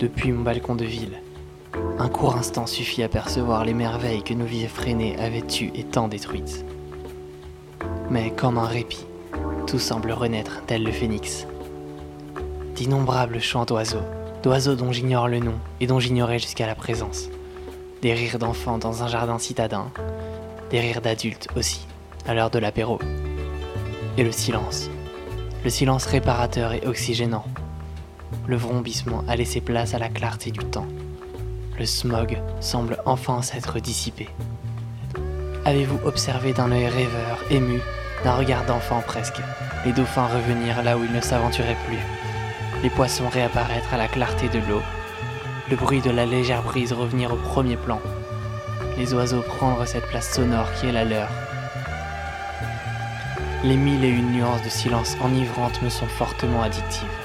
depuis mon balcon de ville. Un court instant suffit à percevoir les merveilles que nos vies effrénées avaient tues et tant détruites. Mais comme un répit, tout semble renaître tel le phénix. D'innombrables chants d'oiseaux, d'oiseaux dont j'ignore le nom et dont j'ignorais jusqu'à la présence. Des rires d'enfants dans un jardin citadin, des rires d'adultes aussi, à l'heure de l'apéro. Et le silence, le silence réparateur et oxygénant. Le vrombissement a laissé place à la clarté du temps. Le smog semble enfin s'être dissipé. Avez-vous observé d'un œil rêveur, ému, d'un regard d'enfant presque, les dauphins revenir là où ils ne s'aventuraient plus, les poissons réapparaître à la clarté de l'eau, le bruit de la légère brise revenir au premier plan, les oiseaux prendre cette place sonore qui est la leur? Les mille et une nuances de silence enivrante me sont fortement addictives.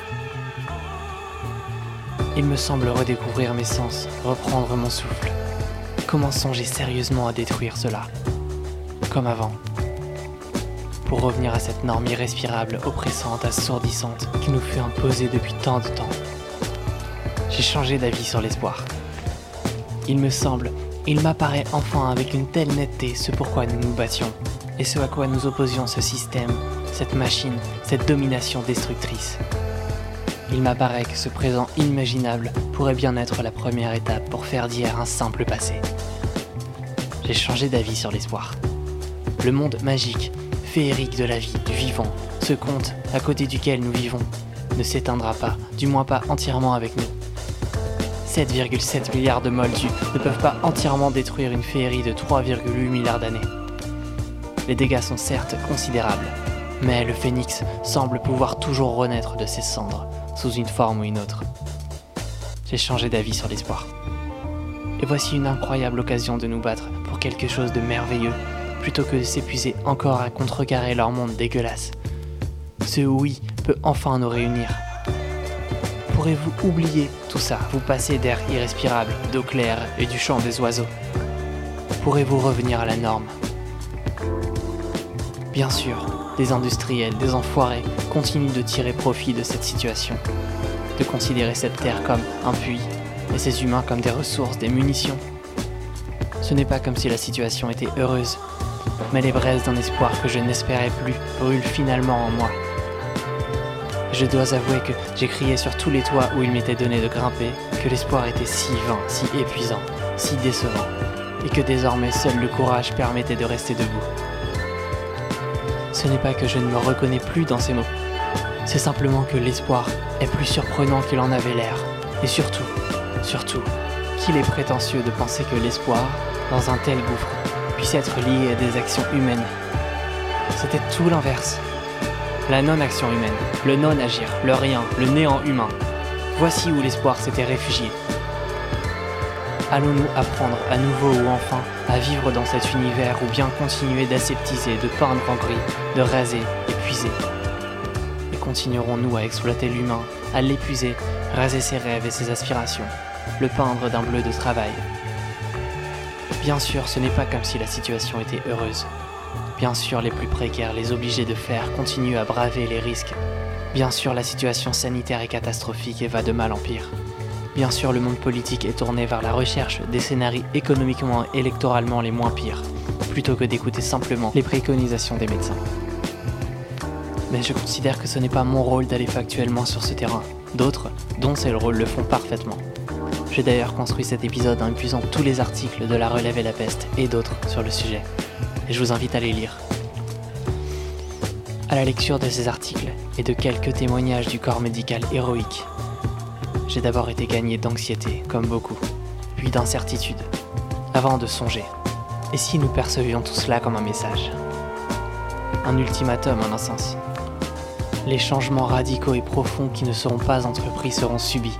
Il me semble redécouvrir mes sens, reprendre mon souffle. Comment songer sérieusement à détruire cela Comme avant. Pour revenir à cette norme irrespirable, oppressante, assourdissante qui nous fut imposée depuis tant de temps. J'ai changé d'avis sur l'espoir. Il me semble, il m'apparaît enfin avec une telle netteté ce pourquoi nous nous battions, et ce à quoi nous opposions ce système, cette machine, cette domination destructrice. Il m'apparaît que ce présent inimaginable pourrait bien être la première étape pour faire d'hier un simple passé. J'ai changé d'avis sur l'espoir. Le monde magique, féerique de la vie, du vivant, ce conte à côté duquel nous vivons, ne s'éteindra pas, du moins pas entièrement avec nous. 7,7 milliards de moldus ne peuvent pas entièrement détruire une féerie de 3,8 milliards d'années. Les dégâts sont certes considérables, mais le phénix semble pouvoir toujours renaître de ses cendres, sous une forme ou une autre. J'ai changé d'avis sur l'espoir. Et voici une incroyable occasion de nous battre pour quelque chose de merveilleux, plutôt que de s'épuiser encore à contrecarrer leur monde dégueulasse. Ce oui peut enfin nous réunir. Pourrez-vous oublier tout ça, vous passer d'air irrespirable, d'eau claire et du chant des oiseaux Pourrez-vous revenir à la norme? Bien sûr, des industriels, des enfoirés continuent de tirer profit de cette situation, de considérer cette terre comme un puits et ces humains comme des ressources, des munitions. Ce n'est pas comme si la situation était heureuse, mais les braises d'un espoir que je n'espérais plus brûlent finalement en moi. Je dois avouer que j'ai crié sur tous les toits où il m'était donné de grimper que l'espoir était si vain, si épuisant, si décevant, et que désormais seul le courage permettait de rester debout. Ce n'est pas que je ne me reconnais plus dans ces mots. C'est simplement que l'espoir est plus surprenant qu'il en avait l'air. Et surtout, surtout, qu'il est prétentieux de penser que l'espoir, dans un tel gouffre, puisse être lié à des actions humaines. C'était tout l'inverse. La non-action humaine, le non-agir, le rien, le néant humain. Voici où l'espoir s'était réfugié. Allons-nous apprendre à nouveau ou enfin à vivre dans cet univers ou bien continuer d'aseptiser, de peindre en gris, de raser, épuiser Et continuerons-nous à exploiter l'humain, à l'épuiser, raser ses rêves et ses aspirations, le peindre d'un bleu de travail? Bien sûr, ce n'est pas comme si la situation était heureuse. Bien sûr, les plus précaires, les obligés de faire, continuent à braver les risques. Bien sûr, la situation sanitaire est catastrophique et va de mal en pire. Bien sûr, le monde politique est tourné vers la recherche des scénarios économiquement et électoralement les moins pires, plutôt que d'écouter simplement les préconisations des médecins. Mais je considère que ce n'est pas mon rôle d'aller factuellement sur ce terrain. D'autres, dont c'est le rôle, le font parfaitement. J'ai d'ailleurs construit cet épisode en épuisant tous les articles de La Relève et la Peste et d'autres sur le sujet. Et je vous invite à les lire. À la lecture de ces articles et de quelques témoignages du corps médical héroïque, j'ai d'abord été gagné d'anxiété, comme beaucoup, puis d'incertitude, avant de songer. Et si nous percevions tout cela comme un message? Un ultimatum en un sens. Les changements radicaux et profonds qui ne seront pas entrepris seront subis.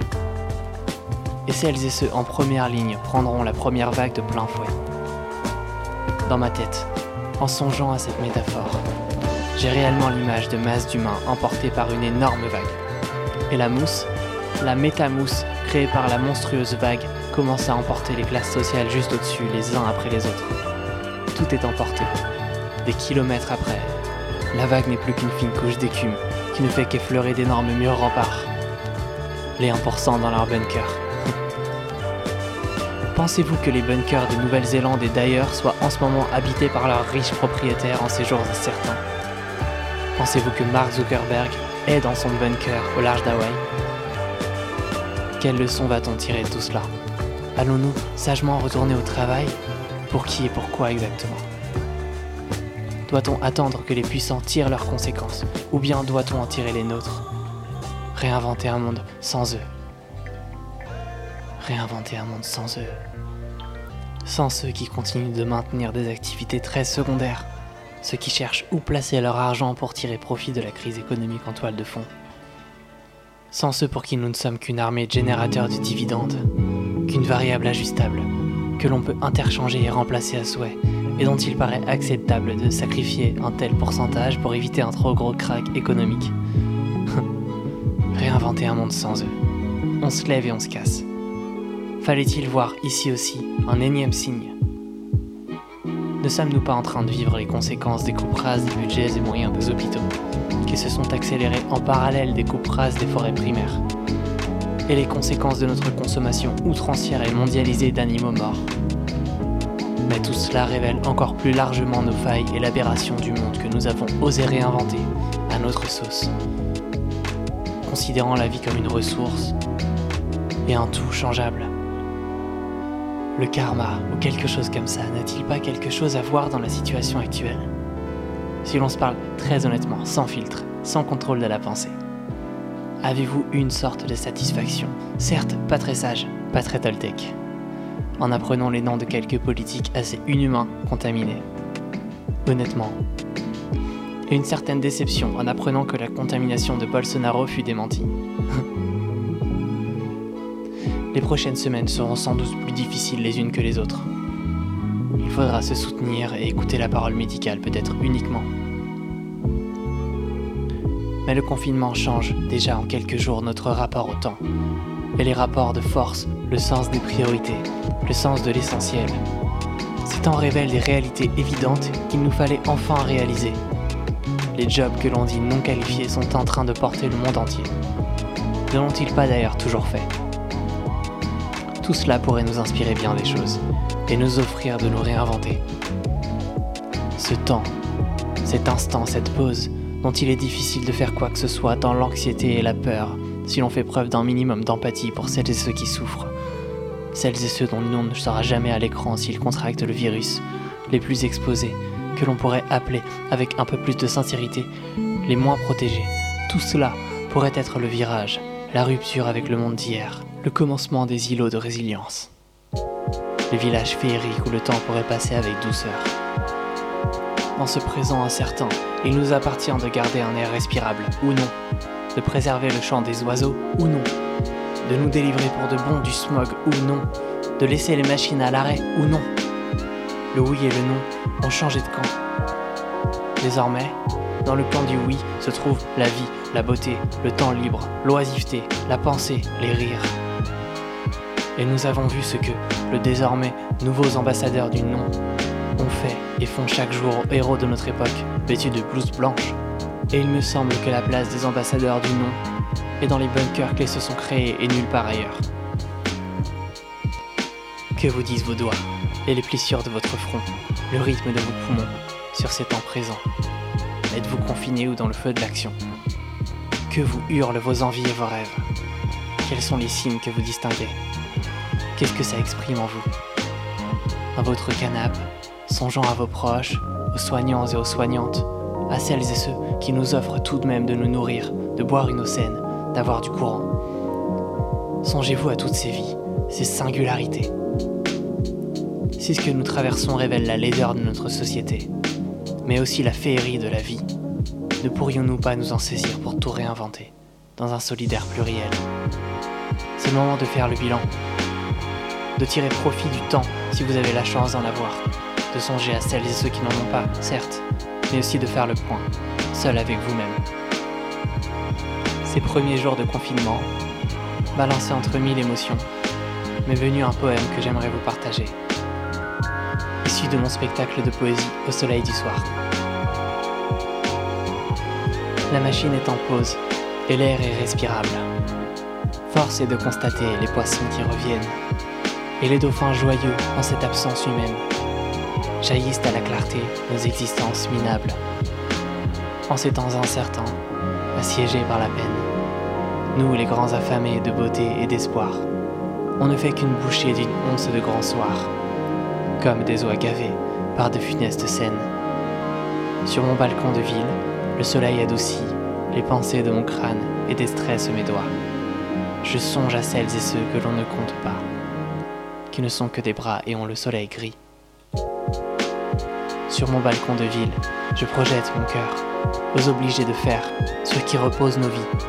Et celles et ceux en première ligne prendront la première vague de plein fouet. Dans ma tête, en songeant à cette métaphore, j'ai réellement l'image de masses d'humains emportés par une énorme vague. Et la mousse, la métamousse créée par la monstrueuse vague commence à emporter les classes sociales juste au-dessus, les uns après les autres. Tout est emporté. Des kilomètres après, la vague n'est plus qu'une fine couche d'écume qui ne fait qu'effleurer d'énormes murs remparts. Les 1% dans leur bunker. Pensez-vous que les bunkers de Nouvelle-Zélande et d'ailleurs soient en ce moment habités par leurs riches propriétaires en ces jours incertains? Pensez-vous que Mark Zuckerberg est dans son bunker au large d'Hawaï? Quelle leçon va-t-on tirer de tout cela Allons-nous sagement retourner au travail Pour qui et pourquoi exactement Doit-on attendre que les puissants tirent leurs conséquences Ou bien doit-on en tirer les nôtres Réinventer un monde sans eux Réinventer un monde sans eux Sans ceux qui continuent de maintenir des activités très secondaires Ceux qui cherchent où placer leur argent pour tirer profit de la crise économique en toile de fond Sans ceux pour qui nous ne sommes qu'une armée de générateurs de dividendes qu'une variable ajustable, que l'on peut interchanger et remplacer à souhait, et dont il paraît acceptable de sacrifier un tel pourcentage pour éviter un trop gros crack économique. Réinventer un monde sans eux. On se lève et on se casse. Fallait-il voir ici aussi un énième signe? Ne sommes-nous pas en train de vivre les conséquences des coupes rases des budgets et moyens des hôpitaux, qui se sont accélérés en parallèle des coupes rases des forêts primaires et les conséquences de notre consommation outrancière et mondialisée d'animaux morts. Mais tout cela révèle encore plus largement nos failles et l'aberration du monde que nous avons osé réinventer à notre sauce, considérant la vie comme une ressource et un tout changeable. Le karma ou quelque chose comme ça n'a-t-il pas quelque chose à voir dans la situation actuelle? Si l'on se parle très honnêtement, sans filtre, sans contrôle de la pensée. Avez-vous une sorte de satisfaction? Certes, pas très sage, pas très toltec. En apprenant les noms de quelques politiques assez inhumains contaminés. Honnêtement. Une certaine déception en apprenant que la contamination de Bolsonaro fut démentie. les prochaines semaines seront sans doute plus difficiles les unes que les autres. Il faudra se soutenir et écouter la parole médicale peut-être uniquement. Mais le confinement change déjà en quelques jours notre rapport au temps. Et les rapports de force, le sens des priorités, le sens de l'essentiel. Ces temps révèlent des réalités évidentes qu'il nous fallait enfin réaliser. Les jobs que l'on dit non qualifiés sont en train de porter le monde entier. Ne l'ont-ils pas d'ailleurs toujours fait? Tout cela pourrait nous inspirer bien des choses et nous offrir de nous réinventer. Ce temps, cet instant, cette pause, dont il est difficile de faire quoi que ce soit dans l'anxiété et la peur, si l'on fait preuve d'un minimum d'empathie pour celles et ceux qui souffrent. Celles et ceux dont le nom ne sera jamais à l'écran s'ils contractent le virus, les plus exposés, que l'on pourrait appeler, avec un peu plus de sincérité, les moins protégés. Tout cela pourrait être le virage, la rupture avec le monde d'hier, le commencement des îlots de résilience. Les villages féeriques où le temps pourrait passer avec douceur dans ce présent incertain, il nous appartient de garder un air respirable ou non, de préserver le chant des oiseaux ou non, de nous délivrer pour de bon du smog ou non, de laisser les machines à l'arrêt ou non. Le oui et le non ont changé de camp. Désormais, dans le camp du oui se trouve la vie, la beauté, le temps libre, l'oisiveté, la pensée, les rires. Et nous avons vu ce que le désormais nouveaux ambassadeurs du non ont fait et font chaque jour héros de notre époque, vêtus de blouses blanches. Et il me semble que la place des ambassadeurs du nom est dans les bunkers qu'ils se sont créés et nulle part ailleurs. Que vous disent vos doigts et les plissures de votre front, le rythme de vos poumons sur ces temps présents? Êtes-vous confiné ou dans le feu de l'action? Que vous hurlent vos envies et vos rêves? Quels sont les signes que vous distinguez? Qu'est-ce que ça exprime en vous? Dans votre canapé, songeant à vos proches, aux soignants et aux soignantes, à celles et ceux qui nous offrent tout de même de nous nourrir, de boire une eau d'avoir du courant. Songez-vous à toutes ces vies, ces singularités. Si ce que nous traversons révèle la laideur de notre société, mais aussi la féerie de la vie, ne pourrions-nous pas nous en saisir pour tout réinventer, dans un solidaire pluriel? C'est le moment de faire le bilan, de tirer profit du temps si vous avez la chance d'en avoir, de songer à celles et ceux qui n'en ont pas, certes, mais aussi de faire le point, seul avec vous-même. Ces premiers jours de confinement, balancés entre mille émotions, m'est venu un poème que j'aimerais vous partager, issu de mon spectacle de poésie au soleil du soir. La machine est en pause et l'air est respirable. Force est de constater les poissons qui reviennent, et les dauphins joyeux en cette absence humaine jaillissent à la clarté nos existences minables. En ces temps incertains, assiégés par la peine, nous les grands affamés de beauté et d'espoir, on ne fait qu'une bouchée d'une once de grand soir, comme des oies gavées par de funestes scènes. Sur mon balcon de ville, le soleil adoucit les pensées de mon crâne et déstresse mes doigts. Je songe à celles et ceux que l'on ne compte pas, qui ne sont que des bras et ont le soleil gris. Sur mon balcon de ville, je projette mon cœur aux obligés de faire sur qui reposent nos vies.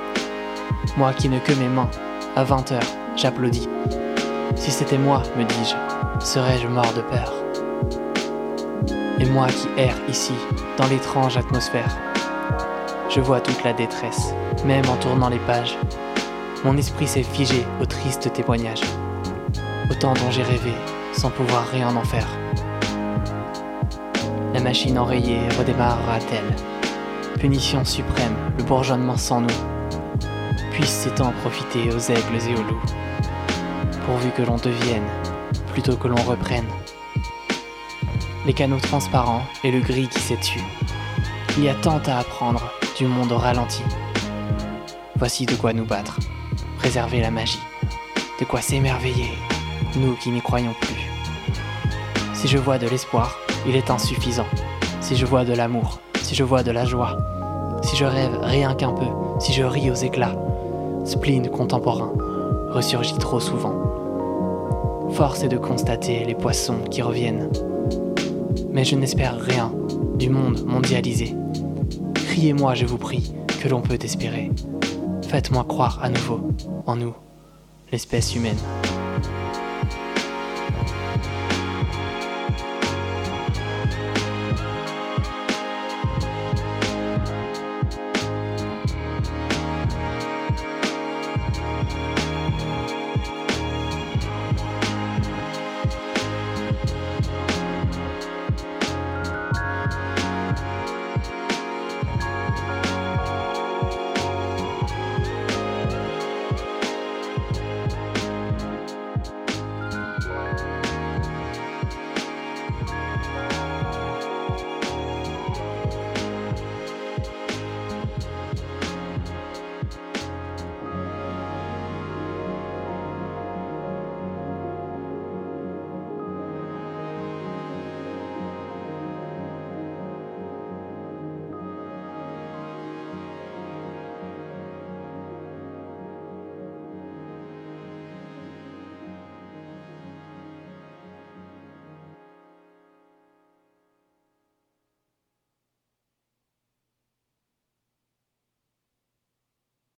Moi qui ne que mes mains, à 20 heures, j'applaudis. Si c'était moi, me dis-je, serais-je mort de peur? Et moi qui erre ici, dans l'étrange atmosphère, je vois toute la détresse, même en tournant les pages. Mon esprit s'est figé au triste témoignage. Autant dont j'ai rêvé, sans pouvoir rien en faire. La machine enrayée redémarrera-t-elle Punition suprême, le bourgeonnement sans nous. Puisse ces temps profiter aux aigles et aux loups, pourvu que l'on devienne, plutôt que l'on reprenne. Les canaux transparents et le gris qui s'est tu. Il y a tant à apprendre du monde au ralenti. Voici de quoi nous battre, préserver la magie, de quoi s'émerveiller, nous qui n'y croyons plus. Si je vois de l'espoir, il est insuffisant. Si je vois de l'amour, si je vois de la joie, si je rêve rien qu'un peu, si je ris aux éclats, spleen contemporain ressurgit trop souvent. Force est de constater les poissons qui reviennent. Mais je n'espère rien du monde mondialisé. Criez-moi, je vous prie, que l'on peut espérer. Faites-moi croire à nouveau en nous, l'espèce humaine.